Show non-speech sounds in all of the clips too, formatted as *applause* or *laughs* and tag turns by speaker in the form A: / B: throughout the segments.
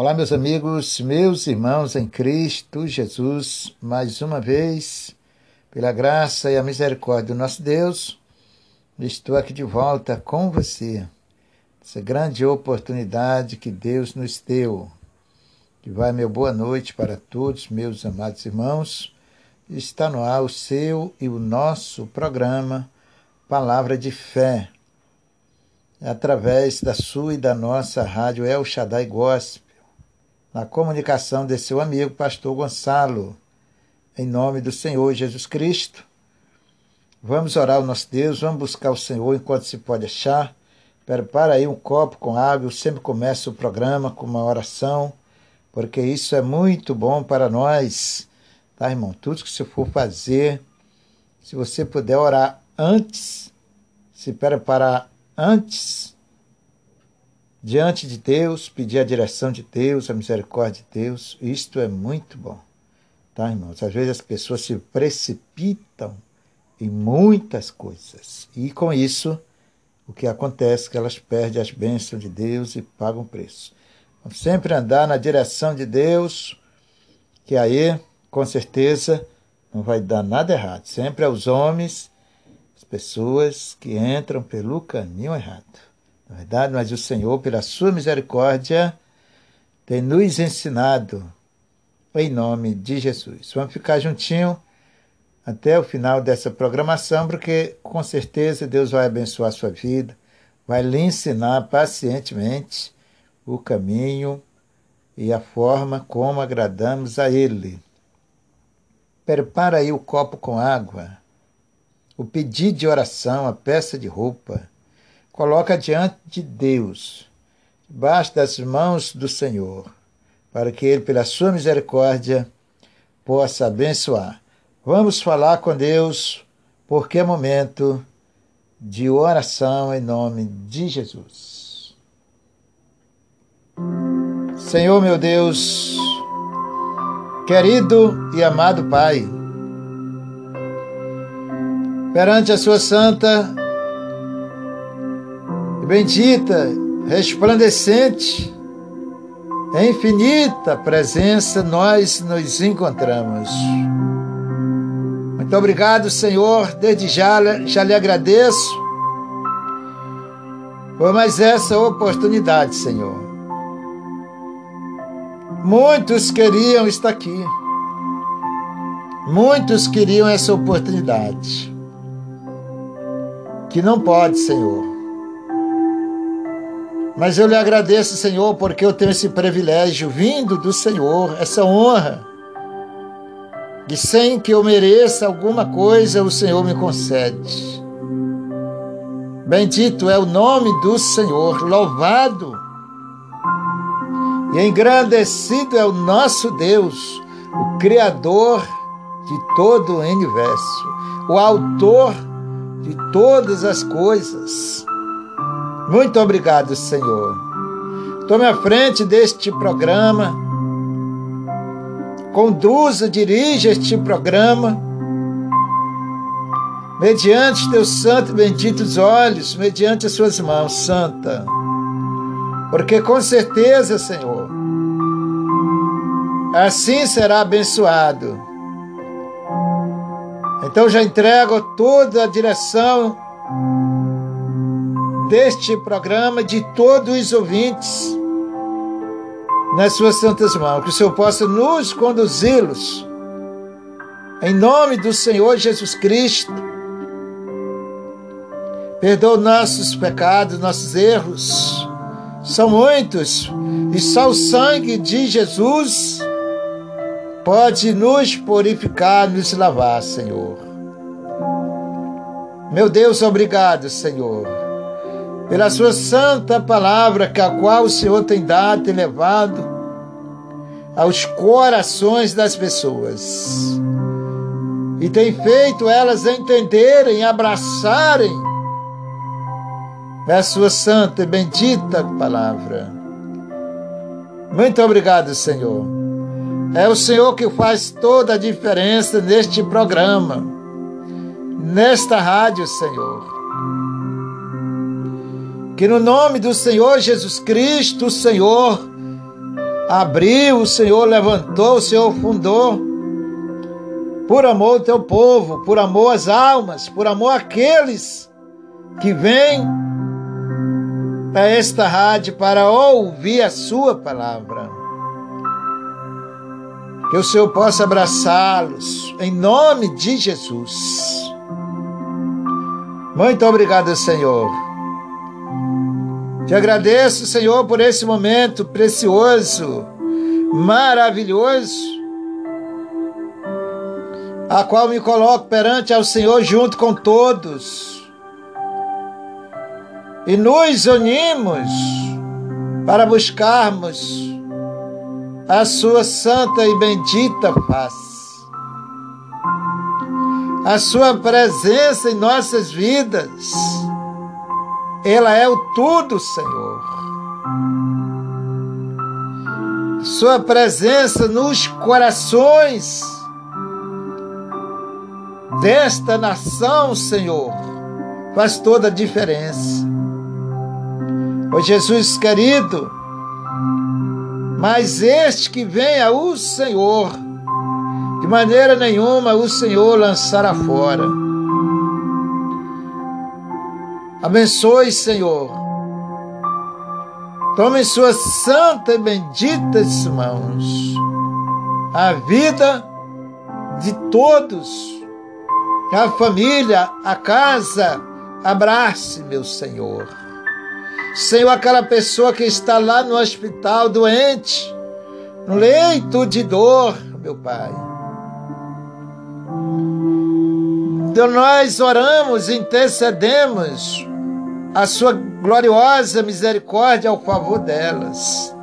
A: Olá, meus amigos, meus irmãos em Cristo Jesus, mais uma vez, pela graça e a misericórdia do nosso Deus, estou aqui de volta com você. Essa grande oportunidade que Deus nos deu. Que vai meu boa noite para todos, meus amados irmãos. Está no ar o seu e o nosso programa Palavra de Fé, através da sua e da nossa rádio El Shaddai Gospel na comunicação desse seu amigo, pastor Gonçalo. Em nome do Senhor Jesus Cristo, vamos orar ao nosso Deus, vamos buscar o Senhor enquanto se pode achar. Prepara aí um copo com água, eu sempre começo o programa com uma oração, porque isso é muito bom para nós, tá, irmão? Tudo que você for fazer, se você puder orar antes, se preparar antes, diante de Deus, pedir a direção de Deus, a misericórdia de Deus. Isto é muito bom, tá, irmãos? Às vezes as pessoas se precipitam em muitas coisas e com isso o que acontece é que elas perdem as bênçãos de Deus e pagam preço. Vamos sempre andar na direção de Deus, que aí, com certeza, não vai dar nada errado. Sempre aos homens, as pessoas que entram pelo caminho errado. Na verdade, mas o Senhor, pela sua misericórdia, tem nos ensinado em nome de Jesus. Vamos ficar juntinho até o final dessa programação, porque com certeza Deus vai abençoar a sua vida, vai lhe ensinar pacientemente o caminho e a forma como agradamos a Ele. Prepara aí o copo com água, o pedido de oração, a peça de roupa, coloca diante de Deus, debaixo das mãos do Senhor, para que Ele, pela sua misericórdia, possa abençoar. Vamos falar com Deus, porque é momento de oração em nome de Jesus. Senhor meu Deus, querido e amado Pai, perante a Sua santa bendita, resplandecente, infinita presença, nós nos encontramos. Muito obrigado, Senhor. Desde já, já lhe agradeço por mais essa oportunidade, Senhor. Muitos queriam estar aqui. Muitos queriam essa oportunidade. Que não pode, Senhor. Mas eu lhe agradeço, Senhor, porque eu tenho esse privilégio vindo do Senhor, essa honra. E sem que eu mereça alguma coisa, o Senhor me concede. Bendito é o nome do Senhor, louvado e engrandecido é o nosso Deus, o Criador de todo o universo, o Autor de todas as coisas. Muito obrigado, Senhor. Tome a frente deste programa. Conduza, dirija este programa. Mediante teus santos e benditos olhos, mediante as suas mãos, Santa. Porque com certeza, Senhor, assim será abençoado. Então já entrego toda a direção deste programa, de todos os ouvintes, nas suas santas mãos, que o Senhor possa nos conduzi-los, em nome do Senhor Jesus Cristo. Perdoa nossos pecados, nossos erros, são muitos, e só o sangue de Jesus pode nos purificar, nos lavar, Senhor. Meu Deus, obrigado, Senhor pela sua santa palavra, que a qual o Senhor tem dado e levado aos corações das pessoas. E tem feito elas entenderem, abraçarem a sua santa e bendita palavra. Muito obrigado, Senhor. É o Senhor que faz toda a diferença neste programa, nesta rádio, Senhor. Que no nome do Senhor Jesus Cristo, o Senhor abriu, o Senhor levantou, o Senhor fundou. Por amor ao teu povo, por amor às almas, por amor àqueles que vêm para esta rádio para ouvir a sua palavra. Que o Senhor possa abraçá-los em nome de Jesus. Muito obrigado, Senhor. Te agradeço, Senhor, por esse momento precioso, maravilhoso, a qual me coloco perante ao Senhor junto com todos. E nos unimos para buscarmos a sua santa e bendita face. A sua presença em nossas vidas, ela é o tudo, Senhor. Sua presença nos corações desta nação, Senhor, faz toda a diferença. Ó Jesus querido, mas este que venha o Senhor, de maneira nenhuma o Senhor lançará fora. Abençoe, Senhor. Tome em suas santas e benditas mãos a vida de todos, a família, a casa. Abrace, meu Senhor. Senhor, aquela pessoa que está lá no hospital doente, no leito de dor, meu Pai. Então nós oramos, intercedemos a sua gloriosa misericórdia ao favor delas.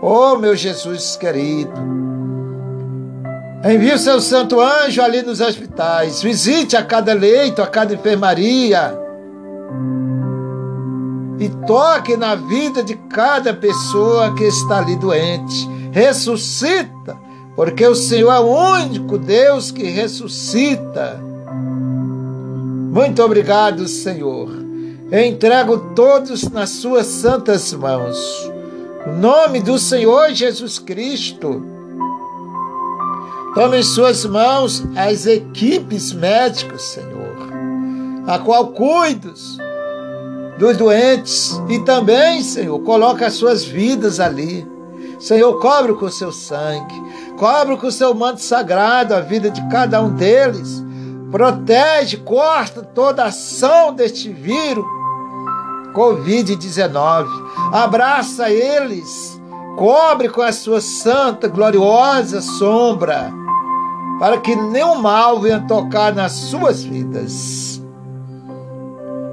A: Oh, meu Jesus querido, envie o seu santo anjo ali nos hospitais, visite a cada leito, a cada enfermaria, e toque na vida de cada pessoa que está ali doente. Ressuscita, porque o Senhor é o único Deus que ressuscita. Muito obrigado, Senhor. Entrego todos nas suas santas mãos. No nome do Senhor Jesus Cristo. Tome em suas mãos as equipes médicas, Senhor, a qual cuidos dos doentes e também, Senhor, coloca as suas vidas ali. Senhor, cobre com o seu sangue, cobre com o seu manto sagrado a vida de cada um deles. Protege, corta toda ação deste vírus Covid-19. Abraça eles, cobre com a sua santa, gloriosa sombra, para que nenhum mal venha tocar nas suas vidas.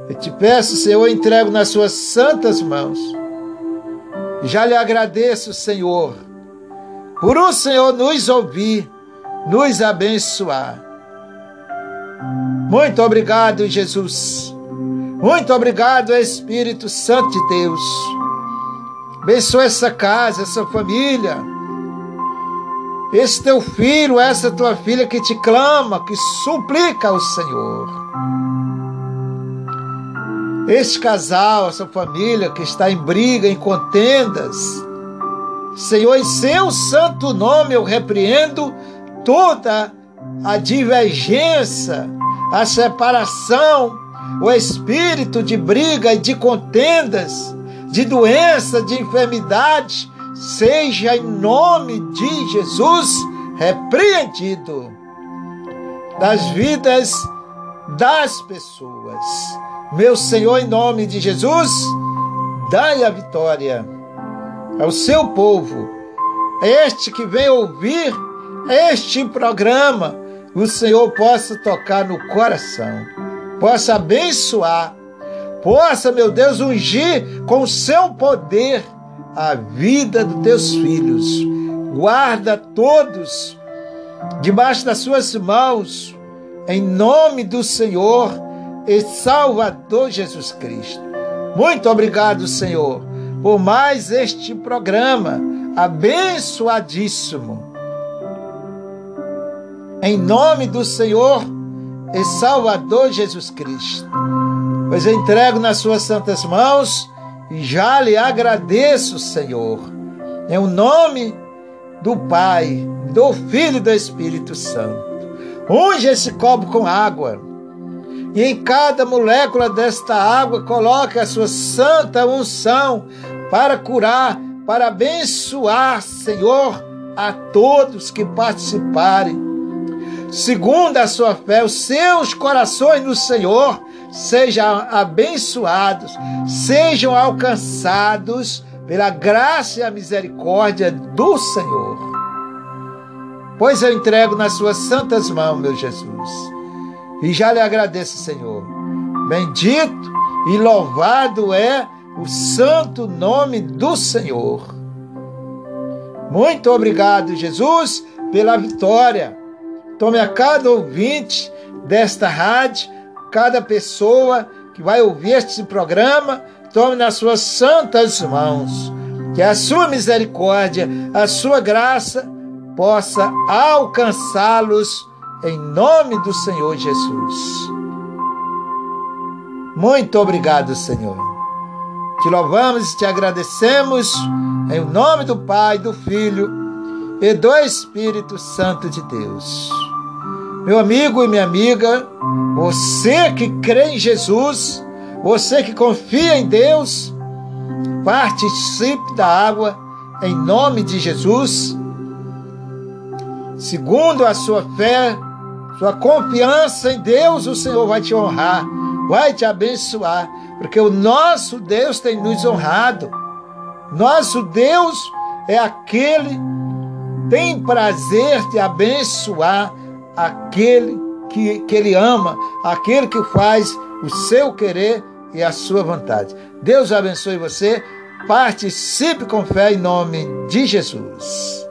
A: Eu te peço, Senhor, entrego nas suas santas mãos. Já lhe agradeço, Senhor, por o Senhor nos ouvir, nos abençoar. Muito obrigado, Jesus. Muito obrigado, Espírito Santo de Deus. Abençoa essa casa, essa família. Esse teu filho, essa tua filha que te clama, que suplica ao Senhor. Este casal, essa família que está em briga, em contendas, Senhor, em seu santo nome eu repreendo toda a divergência, a separação, o espírito de briga e de contendas, de doença, de enfermidade, seja em nome de Jesus repreendido das vidas das pessoas. Meu Senhor, em nome de Jesus, dai a vitória ao seu povo, este que vem ouvir este programa, o Senhor possa tocar no coração, possa abençoar, possa, meu Deus, ungir com seu poder a vida dos teus filhos. Guarda todos debaixo das suas mãos, em nome do Senhor e Salvador Jesus Cristo. Muito obrigado, Senhor, por mais este programa abençoadíssimo. Em nome do Senhor e Salvador Jesus Cristo. Pois eu entrego nas suas santas mãos e já lhe agradeço, Senhor. Em o nome do Pai, do Filho e do Espírito Santo. Unge esse copo com água. E em cada molécula desta água coloque a sua santa unção para curar, para abençoar, Senhor, a todos que participarem. Segundo a sua fé, os seus corações no Senhor sejam abençoados, sejam alcançados pela graça e a misericórdia do Senhor. Pois eu entrego nas suas santas mãos, meu Jesus. E já lhe agradeço, Senhor. Bendito e louvado é o santo nome do Senhor. Muito obrigado, Jesus, pela vitória. Tome a cada ouvinte desta rádio, cada pessoa que vai ouvir este programa, tome nas suas santas mãos. Que a sua misericórdia, a sua graça possa alcançá-los em nome do Senhor Jesus. Muito obrigado, Senhor. Te louvamos e te agradecemos em nome do Pai, do Filho e do Espírito Santo de Deus. Meu amigo e minha amiga, você que crê em Jesus, você que confia em Deus, participe da água em nome de Jesus. Segundo a sua fé, sua confiança em Deus, o Senhor vai te honrar, vai te abençoar, porque o nosso Deus tem nos honrado. Nosso Deus é aquele tem prazer de abençoar aquele que, que ele ama, aquele que faz o seu querer e a sua vontade. Deus abençoe você. Participe com fé em nome de Jesus.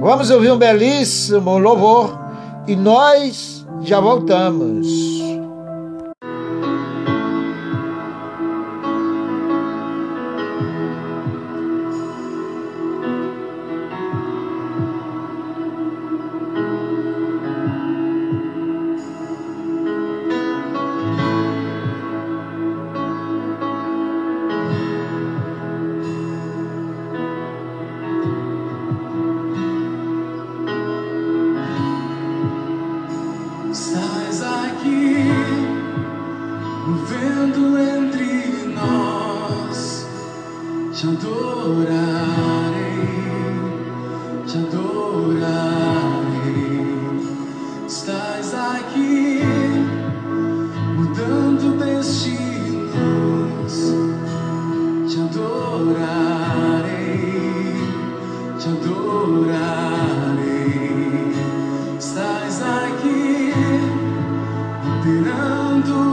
A: Vamos ouvir um belíssimo louvor e nós já voltamos.
B: esperando.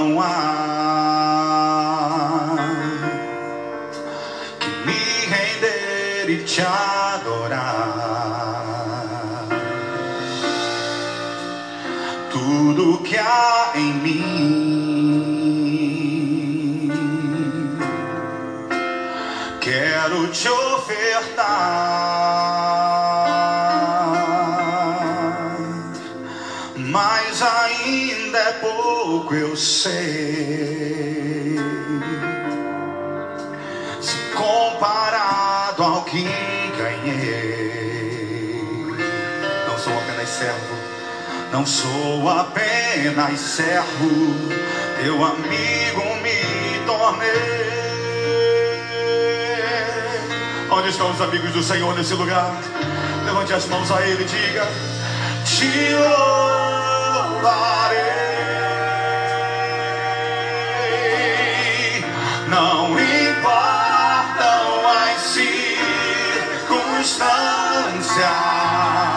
B: não há que me render e te adorar. Tudo que há em mim quero te ofertar. sei se comparado ao que ganhei. Não sou apenas servo, não sou apenas servo, teu amigo me tornei. Onde estão os amigos do Senhor nesse lugar? Levante as mãos a Ele e diga: Te louvarei. Não importam as circunstâncias.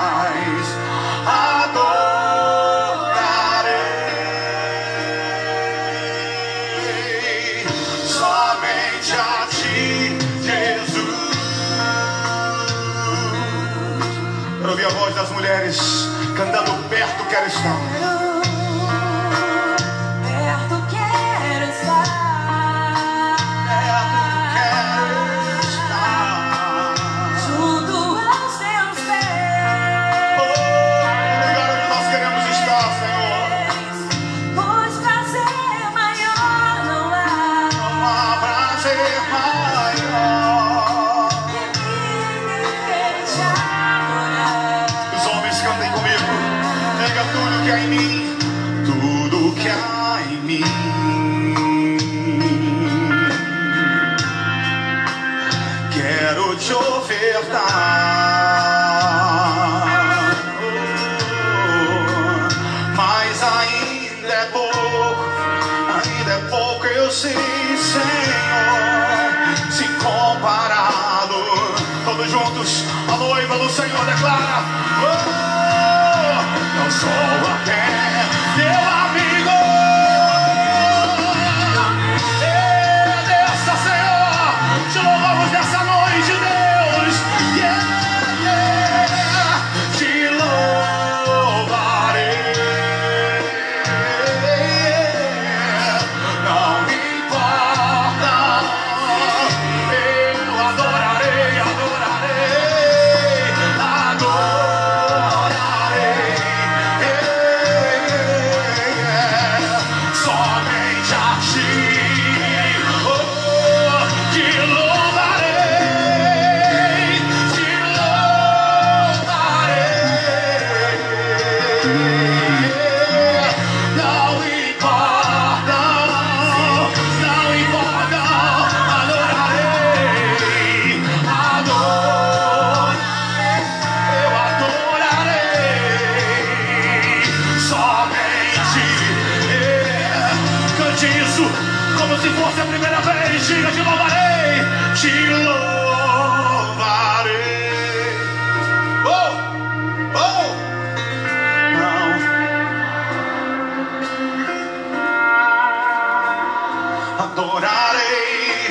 B: adorarei,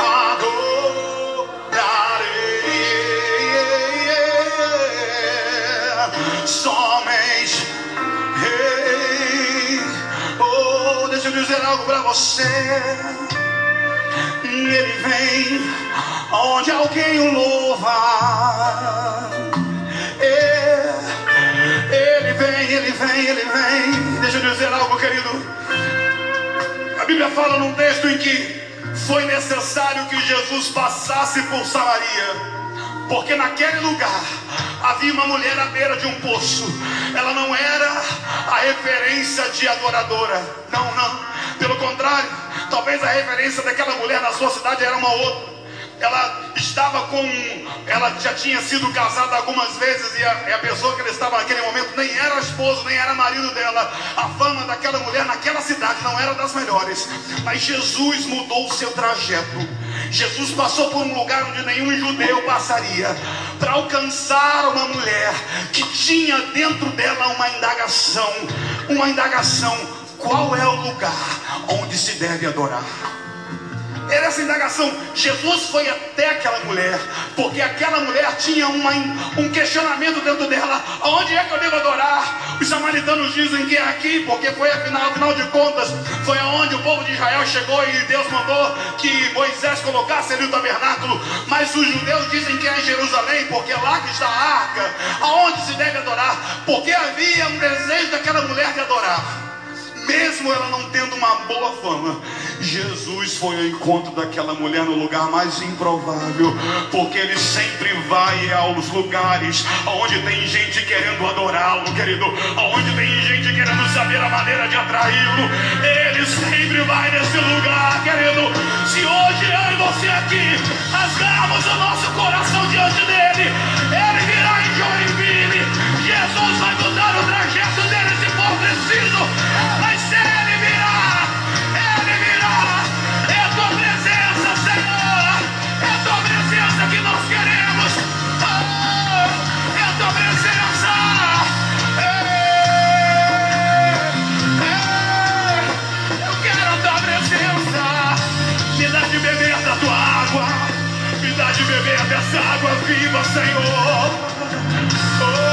B: adorarei. Somente Ele. Oh, deixa eu dizer algo para você. Ele vem onde alguém o louva. Ele vem, ele vem, ele vem. Deixa eu dizer algo, querido. Bíblia fala num texto em que foi necessário que Jesus passasse por Samaria. Porque naquele lugar havia uma mulher à beira de um poço. Ela não era a referência de adoradora. Não, não. Pelo contrário, talvez a referência daquela mulher na sua cidade era uma outra. Ela estava com. Ela já tinha sido casada algumas vezes e a, e a pessoa que ela estava naquele momento nem era esposo, nem era marido dela. A fama daquela mulher naquela cidade não era das melhores. Mas Jesus mudou o seu trajeto. Jesus passou por um lugar onde nenhum judeu passaria para alcançar uma mulher que tinha dentro dela uma indagação, uma indagação: qual é o lugar onde se deve adorar? Era essa indagação. Jesus foi até aquela mulher, porque aquela mulher tinha uma, um questionamento dentro dela: aonde é que eu devo adorar? Os samaritanos dizem que é aqui, porque foi afinal, afinal de contas, foi aonde o povo de Israel chegou e Deus mandou que Moisés colocasse ali o tabernáculo. Mas os judeus dizem que é em Jerusalém, porque é lá que está a arca. Aonde se deve adorar? Porque havia um desejo daquela mulher de adorar mesmo ela não tendo uma boa fama, Jesus foi ao encontro daquela mulher no lugar mais improvável, porque ele sempre vai aos lugares onde tem gente querendo adorá-lo, querido, onde tem gente querendo saber a maneira de atraí-lo, ele sempre vai nesse lugar, querido. Se hoje eu e você aqui rasgarmos o nosso coração diante dele, ele virá em Joinville, Jesus vai mudar o trajeto dele se for preciso. Beber dessa água viva, Senhor. Oh,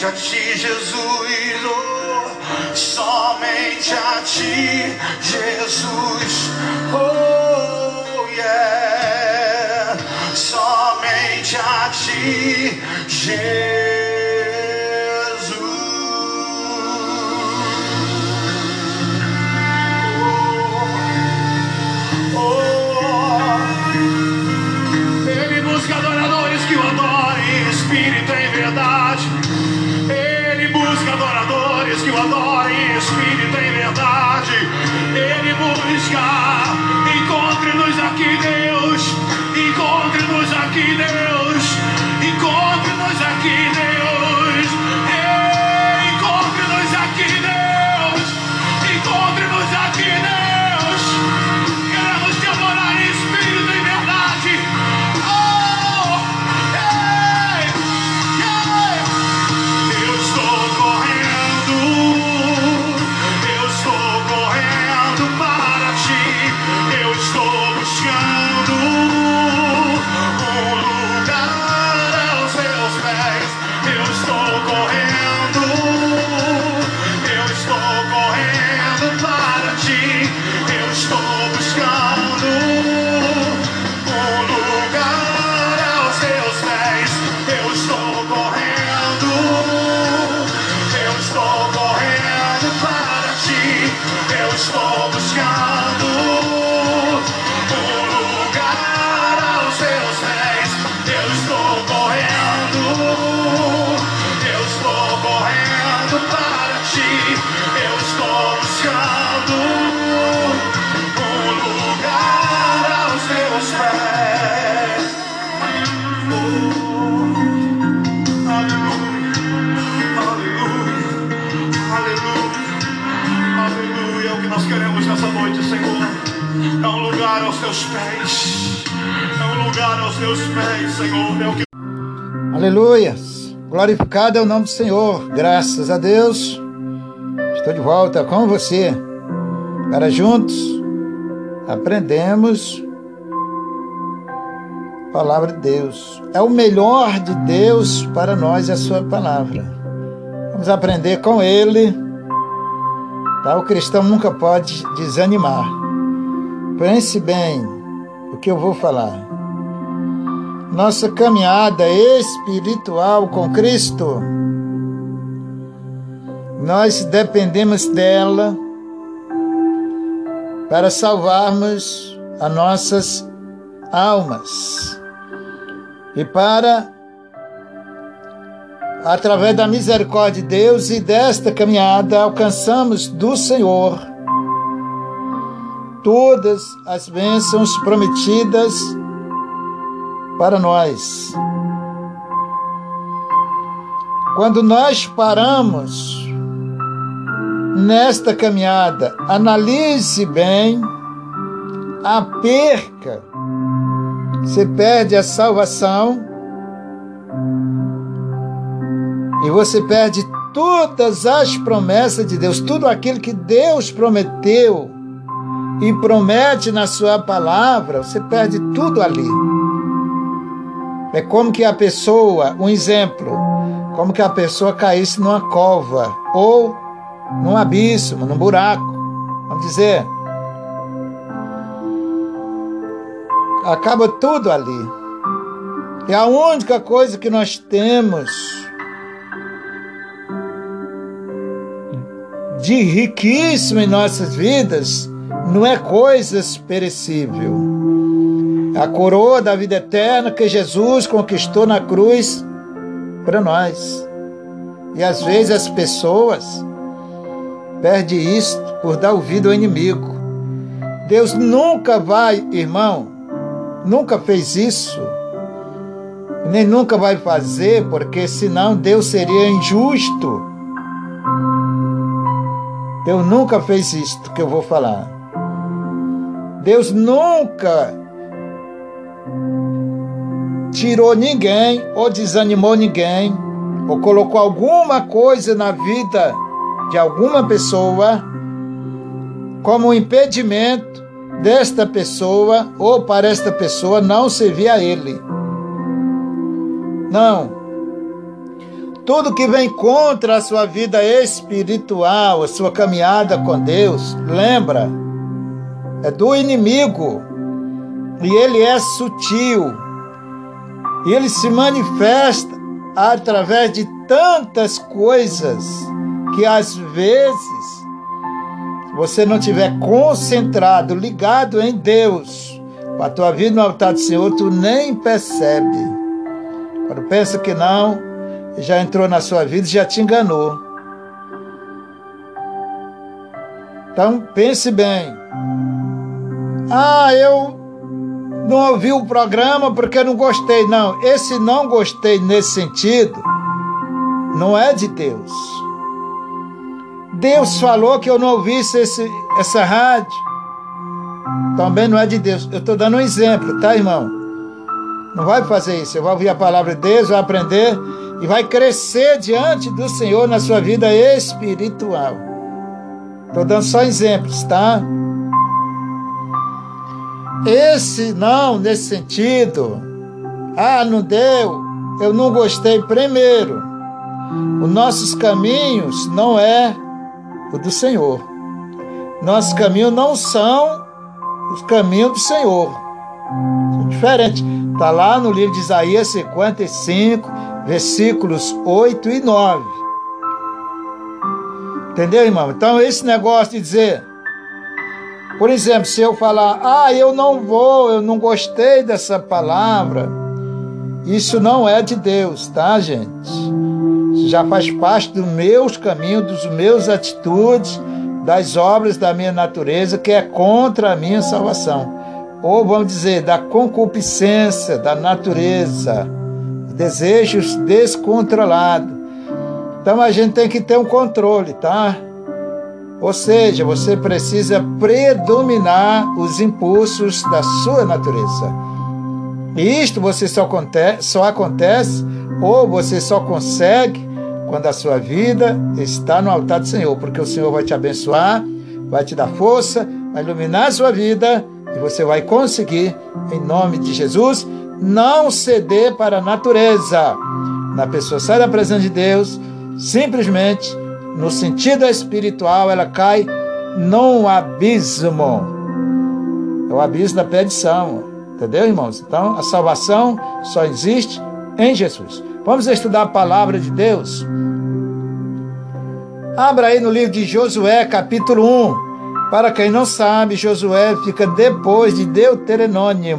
B: somente a ti, Jesus, oh, somente a ti, Jesus, oh yeah, somente a ti, Jesus. Oh, ele busca adoradores que o adorem em espírito em verdade. Adorem em espírito e em verdade. Ele busca. Encontre-nos aqui, Deus. Encontre-nos aqui, Deus. Encontre-nos aqui, Deus. Teus pés, Senhor. É o que
A: Aleluias. Glorificado é o nome do Senhor. Graças a Deus. Estou de volta com você. Para juntos aprendemos a palavra de Deus. É o melhor de Deus para nós a sua palavra. Vamos aprender com ele. Tá? O cristão nunca pode desanimar. Pense bem o que eu vou falar. Nossa caminhada espiritual com Cristo, nós dependemos dela para salvarmos as nossas almas e para, através da misericórdia de Deus e desta caminhada, alcançamos do Senhor todas as bênçãos prometidas para nós. Quando nós paramos nesta caminhada, analise bem a perca. Você perde a salvação e você perde todas as promessas de Deus, tudo aquilo que Deus prometeu e promete na sua palavra, você perde tudo ali. É como que a pessoa, um exemplo, como que a pessoa caísse numa cova ou num abismo, num buraco. Vamos dizer, acaba tudo ali. É a única coisa que nós temos de riquíssimo em nossas vidas não é coisas perecíveis. A coroa da vida eterna que Jesus conquistou na cruz para nós. E às vezes as pessoas perdem isso por dar ouvido ao inimigo. Deus nunca vai, irmão, nunca fez isso, nem nunca vai fazer, porque senão Deus seria injusto. Deus nunca fez isto que eu vou falar. Deus nunca tirou ninguém ou desanimou ninguém ou colocou alguma coisa na vida de alguma pessoa como um impedimento desta pessoa ou para esta pessoa não servir a ele. Não. Tudo que vem contra a sua vida espiritual, a sua caminhada com Deus, lembra, é do inimigo. E ele é sutil. E ele se manifesta através de tantas coisas que às vezes, se você não tiver concentrado, ligado em Deus, com a tua vida no altar do Senhor, tu nem percebe. Quando pensa que não, já entrou na sua vida e já te enganou. Então pense bem. Ah, eu não ouvi o programa porque não gostei. Não, esse não gostei nesse sentido não é de Deus. Deus falou que eu não ouvisse esse, essa rádio. Também não é de Deus. Eu estou dando um exemplo, tá, irmão? Não vai fazer isso. Você vai ouvir a palavra de Deus, vai aprender e vai crescer diante do Senhor na sua vida espiritual. Estou dando só exemplos, tá? Esse não, nesse sentido. Ah, não deu. Eu não gostei primeiro. Os nossos caminhos não é o do Senhor. Nossos caminhos não são os caminhos do Senhor. São diferentes. Está lá no livro de Isaías 55, versículos 8 e 9. Entendeu, irmão? Então, esse negócio de dizer, por exemplo, se eu falar, ah, eu não vou, eu não gostei dessa palavra, isso não é de Deus, tá, gente? Já faz parte dos meus caminhos, dos meus atitudes, das obras da minha natureza, que é contra a minha salvação. Ou vamos dizer, da concupiscência da natureza, desejos descontrolados. Então a gente tem que ter um controle, tá? Ou seja, você precisa predominar os impulsos da sua natureza. E isto você só acontece, só acontece ou você só consegue quando a sua vida está no altar do Senhor, porque o Senhor vai te abençoar, vai te dar força, vai iluminar a sua vida e você vai conseguir, em nome de Jesus, não ceder para a natureza. Na pessoa sai da presença de Deus, simplesmente no sentido espiritual, ela cai num abismo. É o abismo da perdição. Entendeu, irmãos? Então, a salvação só existe em Jesus. Vamos estudar a palavra de Deus. Abra aí no livro de Josué, capítulo 1. Para quem não sabe, Josué fica depois de Deuteronômio.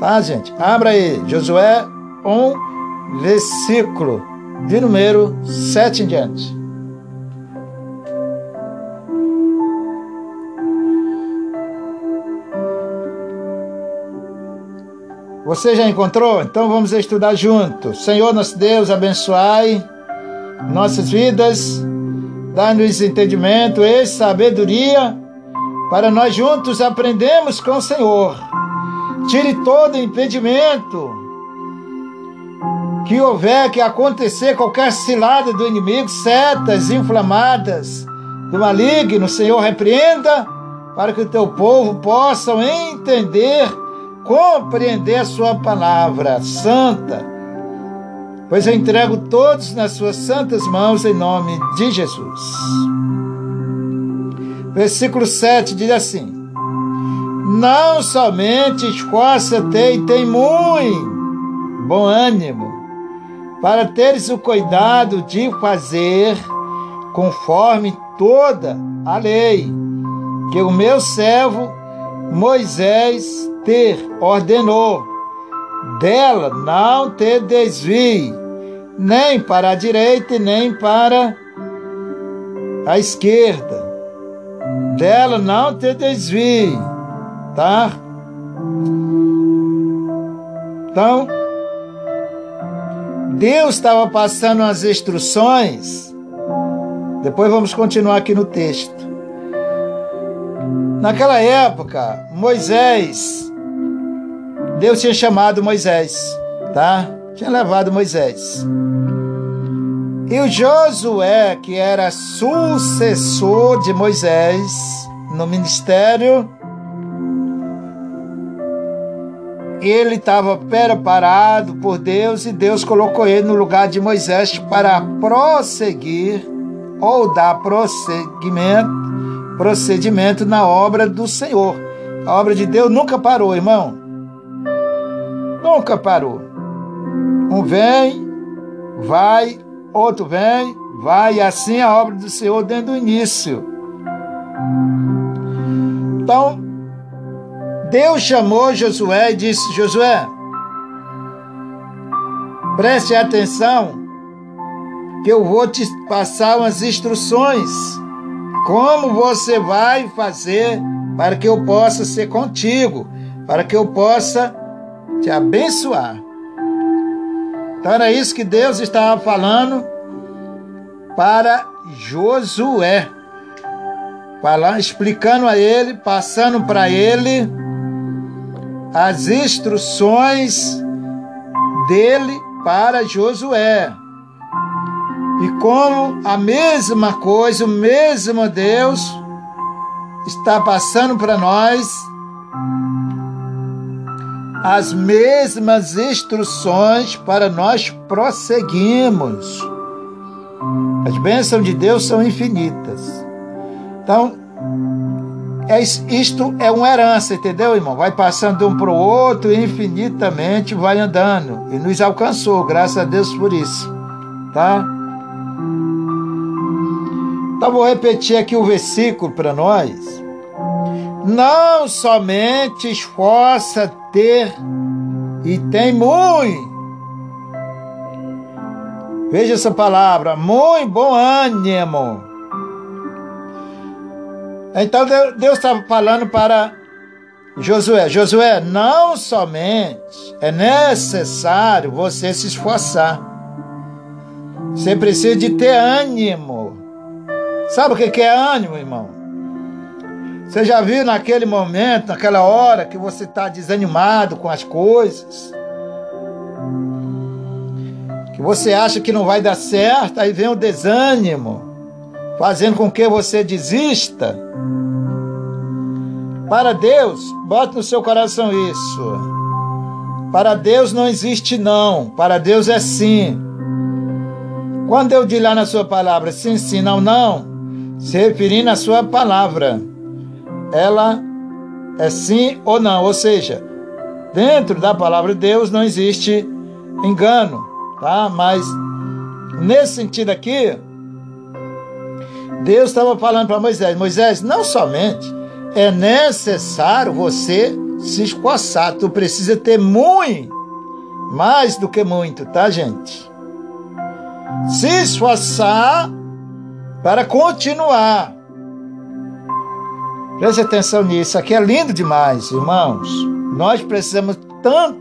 A: Tá, gente? Abra aí, Josué 1, versículo de número 7 em diante. Você já encontrou? Então vamos estudar juntos. Senhor nosso Deus, abençoai nossas vidas, dá-nos entendimento e sabedoria para nós juntos aprendemos com o Senhor. Tire todo impedimento que houver que acontecer qualquer cilada do inimigo, setas inflamadas do maligno, Senhor, repreenda para que o teu povo possa entender, compreender a sua palavra santa. Pois eu entrego todos nas suas santas mãos em nome de Jesus. Versículo 7 diz assim: Não somente esforça-te e tem muito bom ânimo, para teres o cuidado de fazer conforme toda a lei que o meu servo Moisés te ordenou. Dela não te desvie, nem para a direita, nem para a esquerda. Dela não te desvie, tá? Então, Deus estava passando as instruções. Depois vamos continuar aqui no texto. Naquela época, Moisés, Deus tinha chamado Moisés, tá? Tinha levado Moisés. E o Josué, que era sucessor de Moisés no ministério, ele estava preparado por Deus e Deus colocou ele no lugar de Moisés para prosseguir ou dar prosseguimento, procedimento na obra do Senhor. A obra de Deus nunca parou, irmão. Nunca parou. Um vem, vai, outro vem, vai, e assim a obra do Senhor desde o início. Então, Deus chamou Josué e disse: Josué, preste atenção, que eu vou te passar umas instruções. Como você vai fazer para que eu possa ser contigo, para que eu possa te abençoar. Então era isso que Deus estava falando para Josué. Falando, explicando a ele, passando para ele as instruções dele para Josué. E como a mesma coisa, o mesmo Deus está passando para nós as mesmas instruções para nós prosseguirmos. As bênçãos de Deus são infinitas. Então, é, isto é uma herança, entendeu, irmão? Vai passando de um para o outro infinitamente vai andando. E nos alcançou, graças a Deus por isso. Tá? Então, vou repetir aqui o versículo para nós. Não somente esforça ter e tem muito. Veja essa palavra, muito bom ânimo. Então Deus estava falando para Josué: Josué, não somente é necessário você se esforçar, você precisa de ter ânimo. Sabe o que é ânimo, irmão? Você já viu naquele momento, naquela hora que você está desanimado com as coisas? Que você acha que não vai dar certo, aí vem o desânimo, fazendo com que você desista. Para Deus, bota no seu coração isso. Para Deus não existe não, para Deus é sim. Quando eu digo lá na sua palavra sim, sim, não, não, se referindo à sua palavra, ela é sim ou não, ou seja, dentro da palavra de Deus não existe engano, tá? Mas nesse sentido aqui, Deus estava falando para Moisés: Moisés, não somente é necessário você se esforçar, tu precisa ter muito, mais do que muito, tá, gente? Se esforçar para continuar. Preste atenção nisso, aqui é lindo demais, irmãos. Nós precisamos tanto,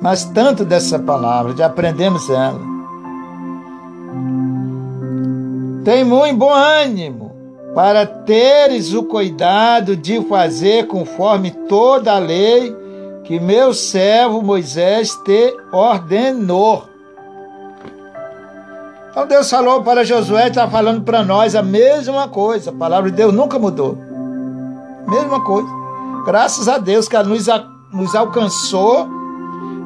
A: mas tanto dessa palavra, de aprendermos ela. Tem muito bom ânimo para teres o cuidado de fazer conforme toda a lei que meu servo Moisés te ordenou. Então Deus falou para Josué está falando para nós a mesma coisa. A palavra de Deus nunca mudou. Mesma coisa. Graças a Deus que ela nos, nos alcançou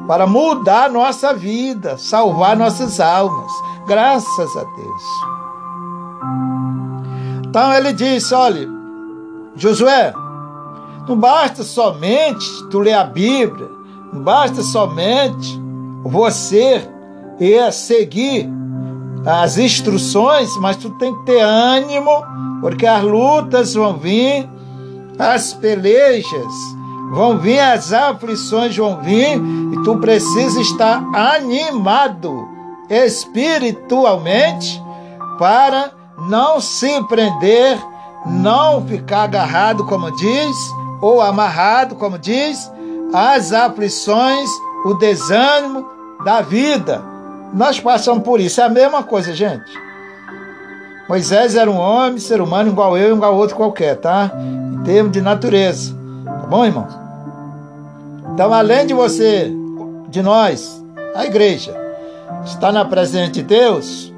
A: para mudar nossa vida, salvar nossas almas. Graças a Deus. Então ele disse: olha, Josué, não basta somente tu ler a Bíblia, não basta somente você ir seguir as instruções, mas tu tem que ter ânimo, porque as lutas vão vir, as pelejas vão vir, as aflições vão vir, e tu precisa estar animado espiritualmente para não se prender, não ficar agarrado, como diz, ou amarrado, como diz, às aflições, o desânimo da vida. Nós passamos por isso, é a mesma coisa, gente. Moisés era um homem, ser humano igual eu e igual outro qualquer, tá? Em termos de natureza. Tá bom, irmãos? Então, além de você, de nós, a igreja, está na presença de Deus,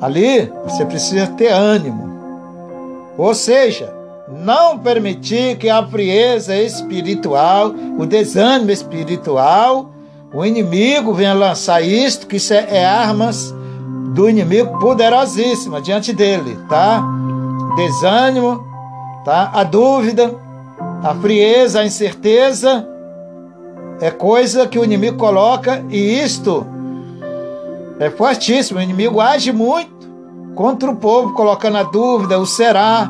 A: ali você precisa ter ânimo. Ou seja, não permitir que a frieza espiritual, o desânimo espiritual, o inimigo venha lançar isto, que isso é, é armas do inimigo poderosíssima diante dele, tá? Desânimo, tá? A dúvida, a frieza, a incerteza é coisa que o inimigo coloca e isto é fortíssimo. O inimigo age muito contra o povo, colocando a dúvida, o será,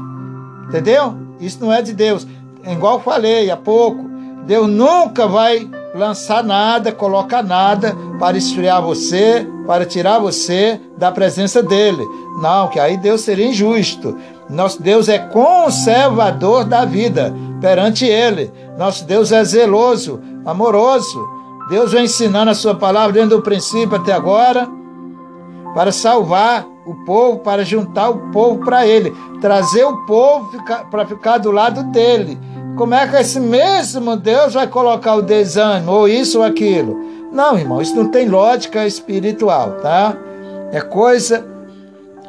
A: entendeu? Isso não é de Deus. Igual falei há pouco, Deus nunca vai lançar nada, colocar nada para esfriar você, para tirar você da presença dele. Não, que aí Deus seria injusto. Nosso Deus é conservador da vida perante ele. Nosso Deus é zeloso, amoroso. Deus vem ensinando a sua palavra desde o princípio até agora para salvar o povo, para juntar o povo para ele, trazer o povo para ficar do lado dele. Como é que esse mesmo Deus vai colocar o desânimo, ou isso ou aquilo? Não, irmão, isso não tem lógica espiritual, tá? É coisa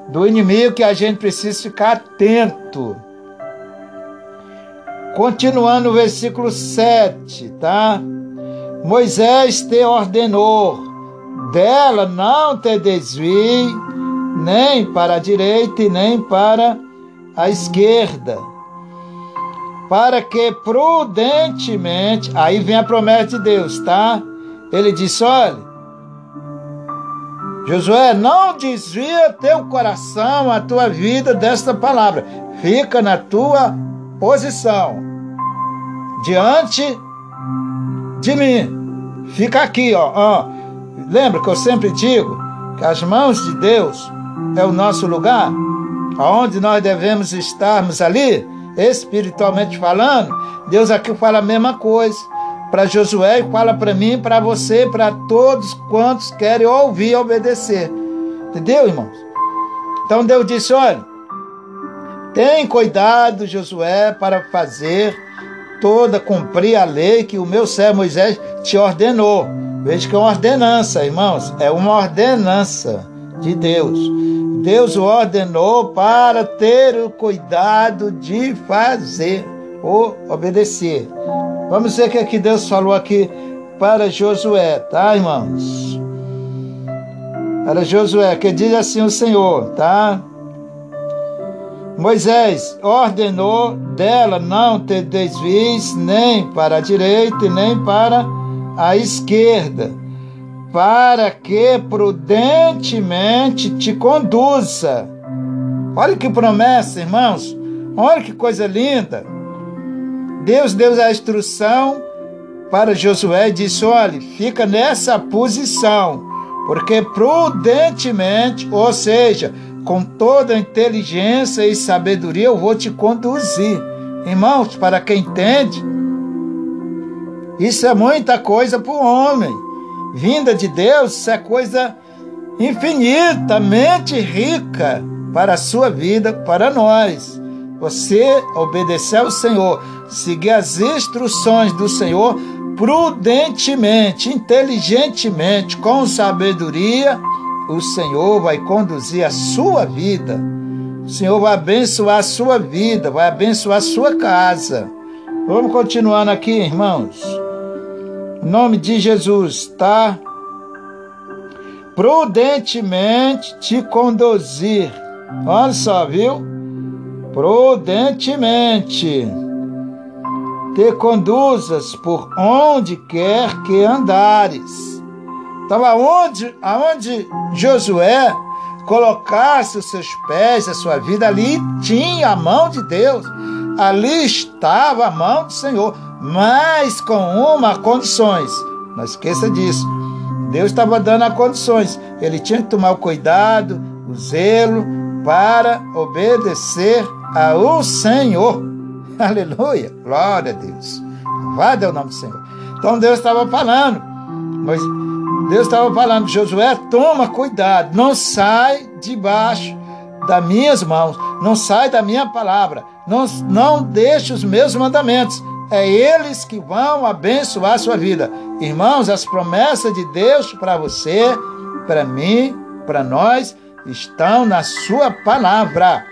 A: do inimigo que a gente precisa ficar atento. Continuando o versículo 7, tá? Moisés te ordenou, dela não te desvie, nem para a direita nem para a esquerda, para que prudentemente, aí vem a promessa de Deus, tá? Ele disse: olha, Josué, não desvia teu coração, a tua vida desta palavra, fica na tua posição, diante de mim, fica aqui, ó, ó. Lembra que eu sempre digo que as mãos de Deus é o nosso lugar, aonde nós devemos estarmos ali, espiritualmente falando. Deus aqui fala a mesma coisa para Josué e fala para mim, para você, para todos quantos querem ouvir e obedecer. Entendeu, irmãos? Então Deus disse: olha, tem cuidado, Josué, para fazer toda, cumprir a lei que o meu servo Moisés te ordenou. Veja que é uma ordenança, irmãos, é uma ordenança de Deus. Deus o ordenou para ter o cuidado de fazer ou obedecer. Vamos ver o que, é que Deus falou aqui para Josué, tá, irmãos? Para Josué, que diz assim o Senhor, tá? Moisés ordenou dela não ter desvios nem para a direita nem para a esquerda, para que prudentemente te conduza. Olha que promessa, irmãos. Olha que coisa linda. Deus deu a instrução para Josué e disse: olha, fica nessa posição, porque prudentemente, ou seja, com toda inteligência e sabedoria, eu vou te conduzir. Irmãos, para quem entende, isso é muita coisa para o homem. Vinda de Deus, isso é coisa infinitamente rica para a sua vida, para nós. Você obedecer ao Senhor, seguir as instruções do Senhor prudentemente, inteligentemente, com sabedoria, o Senhor vai conduzir a sua vida. O Senhor vai abençoar a sua vida, vai abençoar a sua casa. Vamos continuando aqui, irmãos. Em nome de Jesus, tá? Prudentemente te conduzir. Olha só, viu? Prudentemente te conduzas por onde quer que andares. Então, aonde, aonde Josué colocasse os seus pés, a sua vida, ali tinha a mão de Deus, ali estava a mão do Senhor, mas com uma condições. Não esqueça disso. Deus estava dando as condições. Ele tinha que tomar o cuidado, o zelo para obedecer ao Senhor. *laughs* Aleluia, glória a Deus. Vai é o nome do Senhor. Então Deus estava falando, mas Deus estava falando, Josué, toma cuidado, não sai debaixo das minhas mãos, não sai da minha palavra, não, não deixe os meus mandamentos. É eles que vão abençoar a sua vida. Irmãos, as promessas de Deus para você, para mim, para nós, estão na sua palavra.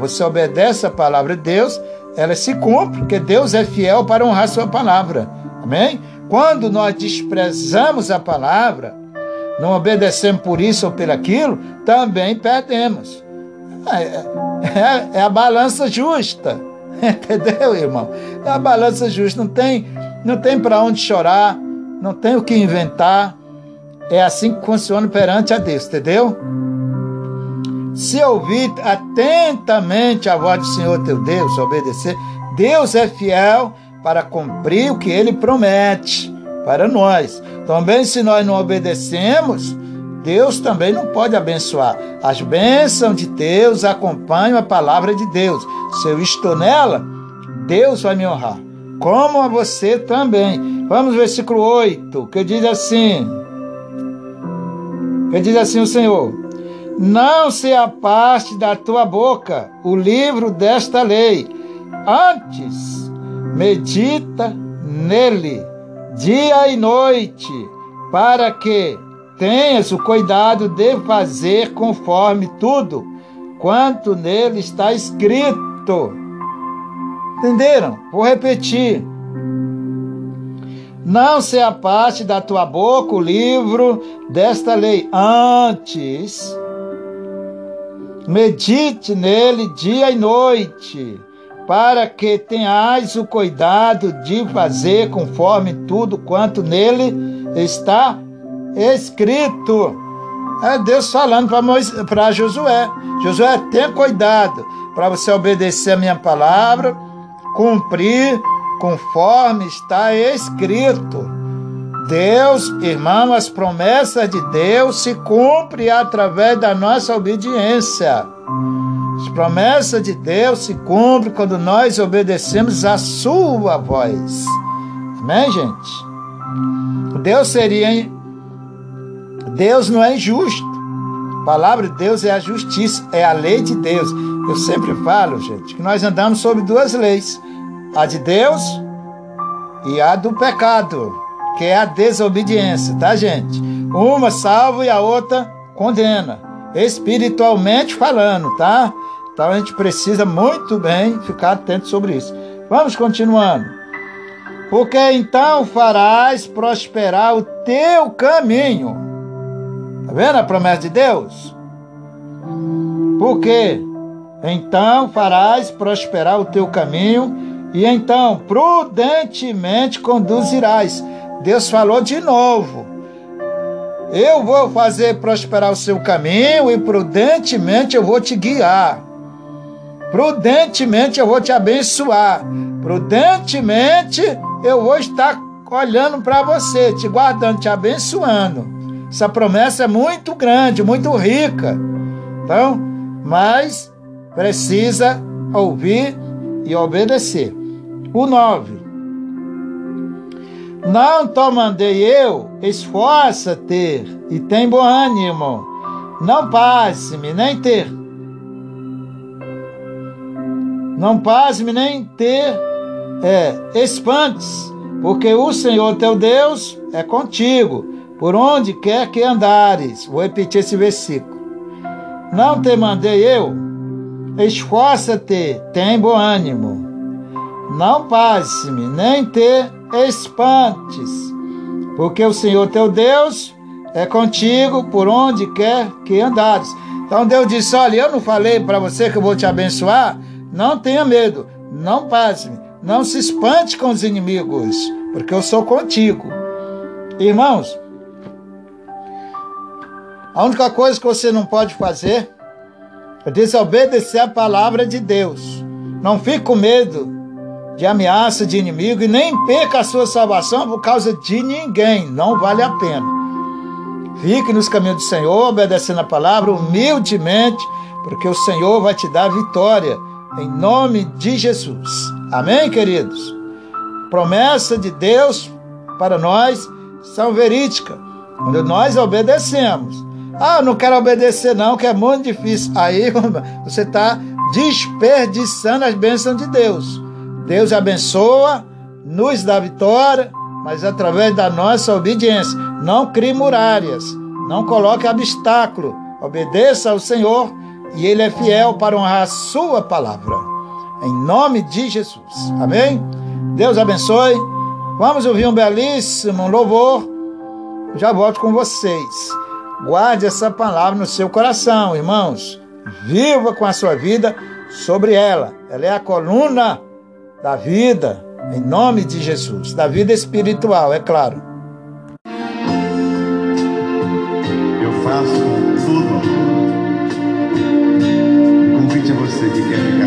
A: Você obedece a palavra de Deus, ela se cumpre, porque Deus é fiel para honrar sua palavra. Amém? Quando nós desprezamos a palavra, não obedecemos por isso ou por aquilo, também perdemos. É, é, é a balança justa. *laughs* Entendeu, irmão? É a balança justa. Não tem, não tem para onde chorar, não tem o que inventar. É assim que funciona perante a Deus, entendeu? Se ouvir atentamente a voz do Senhor teu Deus, obedecer, Deus é fiel para cumprir o que ele promete para nós. Também, se nós não obedecemos, Deus também não pode abençoar. As bênçãos de Deus acompanham a palavra de Deus. Se eu estou nela, Deus vai me honrar. Como a você também. Vamos versículo 8, que diz assim: que diz assim o Senhor: Não se apaste da tua boca o livro desta lei, antes medita nele dia e noite, para que tenhas o cuidado de fazer conforme tudo quanto nele está escrito. Entenderam? Vou repetir. Não se aparte da tua boca o livro desta lei. Antes, medite nele dia e noite, para que tenhais o cuidado de fazer conforme tudo quanto nele está escrito. É Deus falando para Josué: Josué, tenha cuidado para você obedecer a minha palavra, cumprir conforme está escrito. Deus, irmão, as promessas de Deus se cumprem através da nossa obediência. As promessas de Deus se cumprem quando nós obedecemos a sua voz. Amém, gente? Deus seria. Deus não é injusto. A palavra de Deus é a justiça, é a lei de Deus. Eu sempre falo, gente, que nós andamos sobre duas leis: a de Deus e a do pecado, que é a desobediência, tá, gente? Uma salva e a outra condena, espiritualmente falando, tá? Então a gente precisa muito bem ficar atento sobre isso. Vamos continuando. Porque então farás prosperar o teu caminho. Tá vendo a promessa de Deus? Porque então farás prosperar o teu caminho e então prudentemente conduzirás. Deus falou de novo. Eu vou fazer prosperar o seu caminho e prudentemente eu vou te guiar. Prudentemente eu vou te abençoar. Prudentemente eu vou estar olhando para você, te guardando, te abençoando. Essa promessa é muito grande, muito rica. Então, mas precisa ouvir e obedecer. O 9. Não te mandei eu, esforça-te e tem bom ânimo. Não passe-me nem ter. Não passe-me nem ter é, espantes, porque o Senhor teu Deus é contigo, por onde quer que andares. Vou repetir esse versículo. Não te mandei eu, esforça-te, tem bom ânimo. Não passe-me, nem te espantes, porque o Senhor teu Deus é contigo por onde quer que andares. Então Deus disse: Olha, eu não falei para você que eu vou te abençoar? Não tenha medo, não passe-me, não se espante com os inimigos, porque eu sou contigo. Irmãos, a única coisa que você não pode fazer é desobedecer a palavra de Deus. Não fique com medo de ameaça de inimigo e nem perca a sua salvação por causa de ninguém. Não vale a pena. Fique nos caminhos do Senhor, obedecendo a palavra humildemente, porque o Senhor vai te dar vitória em nome de Jesus. Amém, queridos? Promessa de Deus para nós são verídicas. Quando nós obedecemos. Ah, não quero obedecer, não, que é muito difícil. Aí *laughs* você está desperdiçando as bênçãos de Deus. Deus abençoa, nos dá vitória, mas através da nossa obediência. Não crie muralhas, não coloque obstáculo. Obedeça ao Senhor e Ele é fiel para honrar a Sua palavra. Em nome de Jesus. Amém? Deus abençoe. Vamos ouvir um belíssimo louvor. Já volto com vocês. Guarde essa palavra no seu coração, irmãos. Viva com a sua vida sobre ela. Ela é a coluna da vida, em nome de Jesus, da vida espiritual, é claro.
B: Eu faço tudo. Convite a você que quer ficar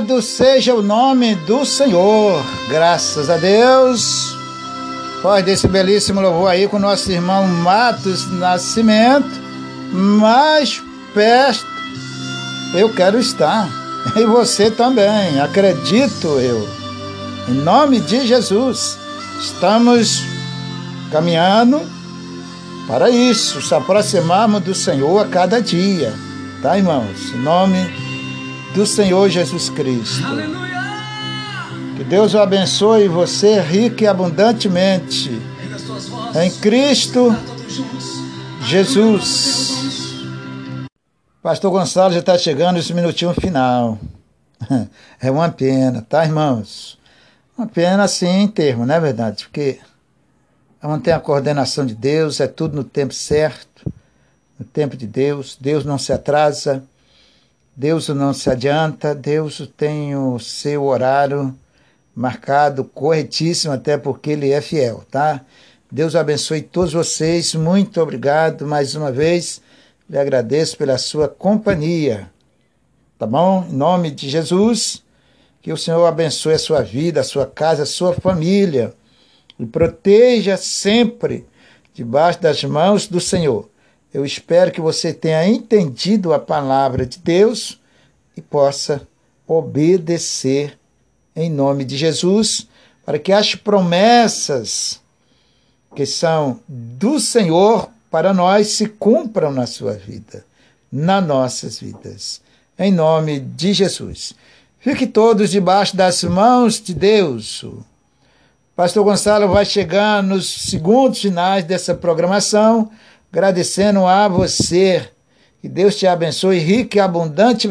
A: Louvado seja o nome do Senhor, graças a Deus. Pós desse belíssimo louvor aí com nosso irmão Matos Nascimento, mais perto eu quero estar. E você também, acredito eu. Em nome de Jesus, estamos caminhando para isso, se aproximarmos do Senhor a cada dia, tá, irmãos? Em nome do Senhor Jesus Cristo. Que Deus o abençoe você rico e abundantemente. Em Cristo Jesus. Pastor Gonçalo já está chegando esse minutinho final. *laughs* É uma pena, tá, irmãos? Uma pena assim em termo, não é verdade? Porque não tem a coordenação de Deus, é tudo no tempo certo, no tempo de Deus. Deus não se atrasa, Deus não se adianta, Deus tem o seu horário marcado corretíssimo, até porque Ele é fiel, tá? Deus abençoe todos vocês, muito obrigado mais uma vez. Lhe agradeço pela sua companhia. Tá bom? Em nome de Jesus, que o Senhor abençoe a sua vida, a sua casa, a sua família. E proteja sempre debaixo das mãos do Senhor. Eu espero que você tenha entendido a palavra de Deus e possa obedecer em nome de Jesus, para que as promessas que são do Senhor para nós se cumpram na sua vida, nas nossas vidas. Em nome de Jesus. Fique todos debaixo das mãos de Deus. Pastor Gonçalo vai chegar nos segundos finais dessa programação, agradecendo a você. Que Deus te abençoe rico e abundante.